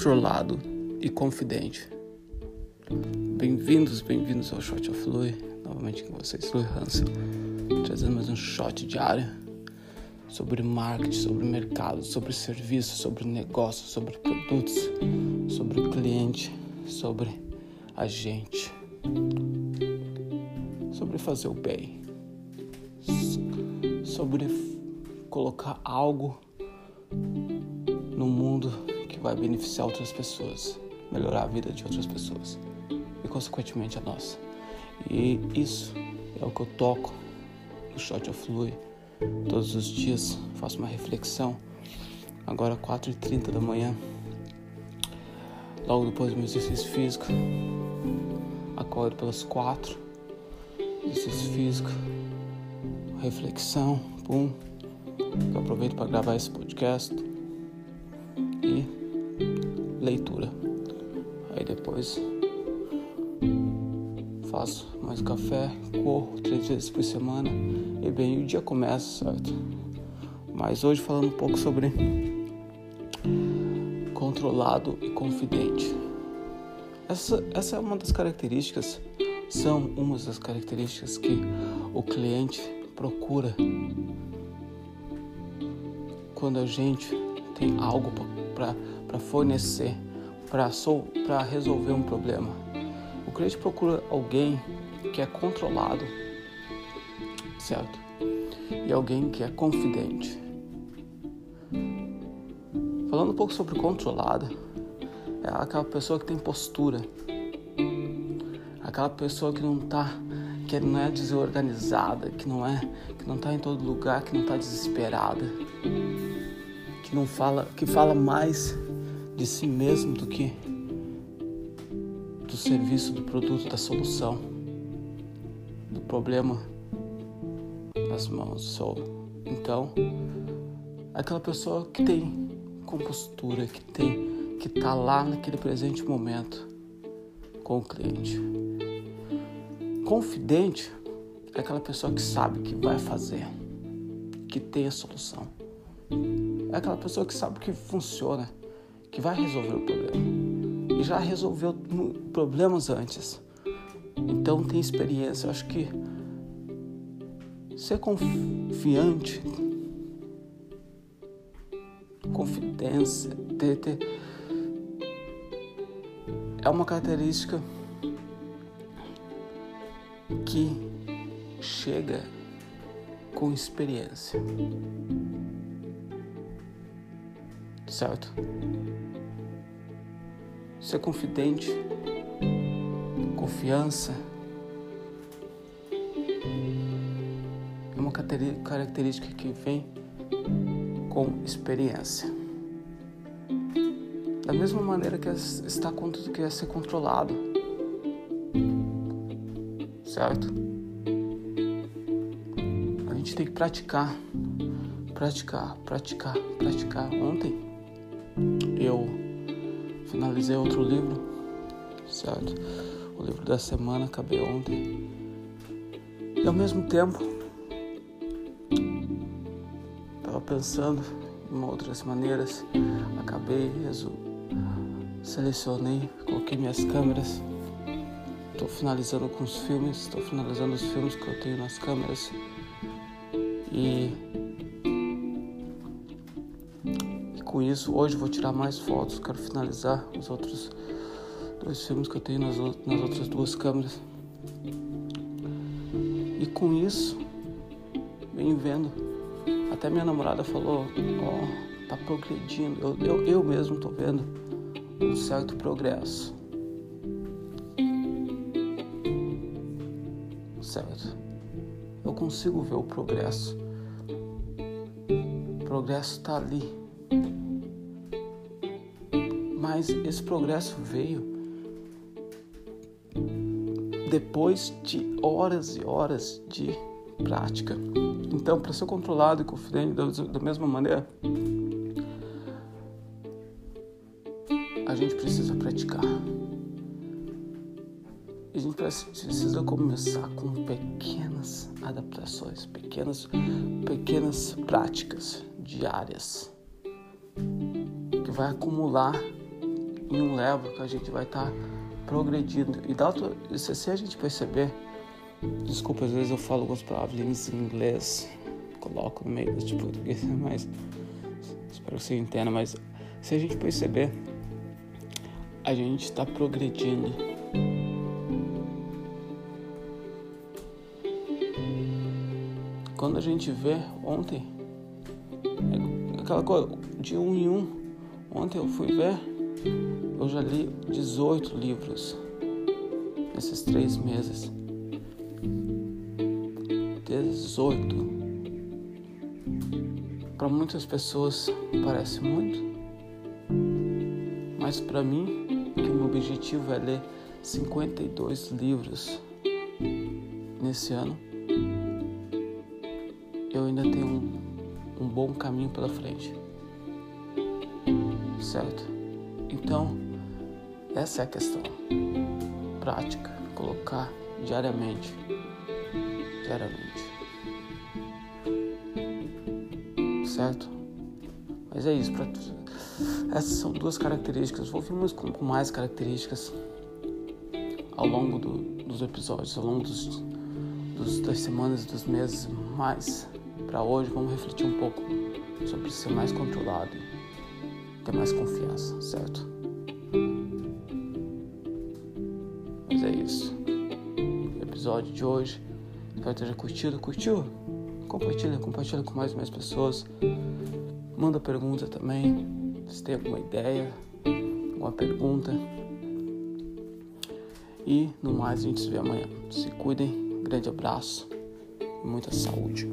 controlado e confidente. Bem-vindos, bem-vindos ao Shot of Lui. Novamente com vocês, Lui Hansen, trazendo mais um shot diário sobre marketing, sobre mercado, sobre serviço, sobre negócio, sobre produtos, sobre cliente, sobre a gente, sobre fazer o bem, sobre colocar algo no mundo vai beneficiar outras pessoas, melhorar a vida de outras pessoas e, consequentemente, a nossa. E isso é o que eu toco no Shot of Lui. Todos os dias faço uma reflexão. Agora, 4h30 da manhã, logo depois do meu exercício físico, acordo pelas 4, exercício físico, reflexão, pum. Eu aproveito para gravar esse podcast leitura. Aí depois faço mais café, corro três vezes por semana e bem, o dia começa, certo? Mas hoje falando um pouco sobre controlado e confidente. Essa, essa é uma das características, são umas das características que o cliente procura quando a gente tem algo para fornecer, para resolver um problema. O cliente procura alguém que é controlado, certo? E alguém que é confidente. Falando um pouco sobre controlado, é aquela pessoa que tem postura, aquela pessoa que não tá, que não é desorganizada, que não é, que não tá em todo lugar, que não tá desesperada que não fala, que fala mais de si mesmo do que do serviço, do produto, da solução, do problema nas mãos. Então, aquela pessoa que tem compostura, que tem, que está lá naquele presente momento com o cliente. Confidente é aquela pessoa que sabe que vai fazer, que tem a solução. É aquela pessoa que sabe que funciona, que vai resolver o problema. E já resolveu problemas antes. Então tem experiência. Eu acho que ser confiante, confidência, ter, ter, é uma característica que chega com experiência certo? Ser confidente, confiança é uma característica que vem com experiência. Da mesma maneira que está que é ser controlado, certo? A gente tem que praticar, praticar, praticar, praticar. Ontem eu finalizei outro livro, certo? O livro da semana, acabei ontem. E ao mesmo tempo, estava pensando em outras maneiras, acabei, selecionei, coloquei minhas câmeras. Estou finalizando com os filmes, estou finalizando os filmes que eu tenho nas câmeras. E com isso, hoje vou tirar mais fotos, quero finalizar os outros dois filmes que eu tenho nas, nas outras duas câmeras. E com isso, vem vendo. Até minha namorada falou, ó, oh, tá progredindo. Eu, eu, eu mesmo tô vendo um certo progresso. Certo? Eu consigo ver o progresso. O progresso tá ali mas esse progresso veio depois de horas e horas de prática. Então, para ser controlado e confidente da mesma maneira, a gente precisa praticar. A gente precisa começar com pequenas adaptações, pequenas, pequenas práticas diárias que vai acumular em um level que a gente vai estar tá progredindo. E dá se, a gente perceber, desculpa, às vezes eu falo algumas palavras em inglês, coloco no meio de português, mas espero que você entenda, mas se a gente perceber, a gente está progredindo. Quando a gente vê ontem, é aquela coisa de um em um, ontem eu fui ver, eu já li 18 livros nesses três meses. 18. Para muitas pessoas parece muito, mas para mim, que o meu objetivo é ler 52 livros nesse ano, eu ainda tenho um, um bom caminho pela frente. Certo? Então, essa é a questão. Prática, colocar diariamente. Diariamente. certo? Mas é isso. Pra... Essas são duas características. Vou vir com, com mais características ao longo do, dos episódios, ao longo dos, dos, das semanas dos meses. Mas para hoje vamos refletir um pouco sobre ser mais controlado, ter mais confiança, certo? Mas é isso. O episódio de hoje. Espero que tenha curtido. Curtiu? compartilha, compartilha com mais e mais pessoas. Manda pergunta também, se tem alguma ideia, alguma pergunta. E no mais, a gente se vê amanhã. Se cuidem, grande abraço muita saúde.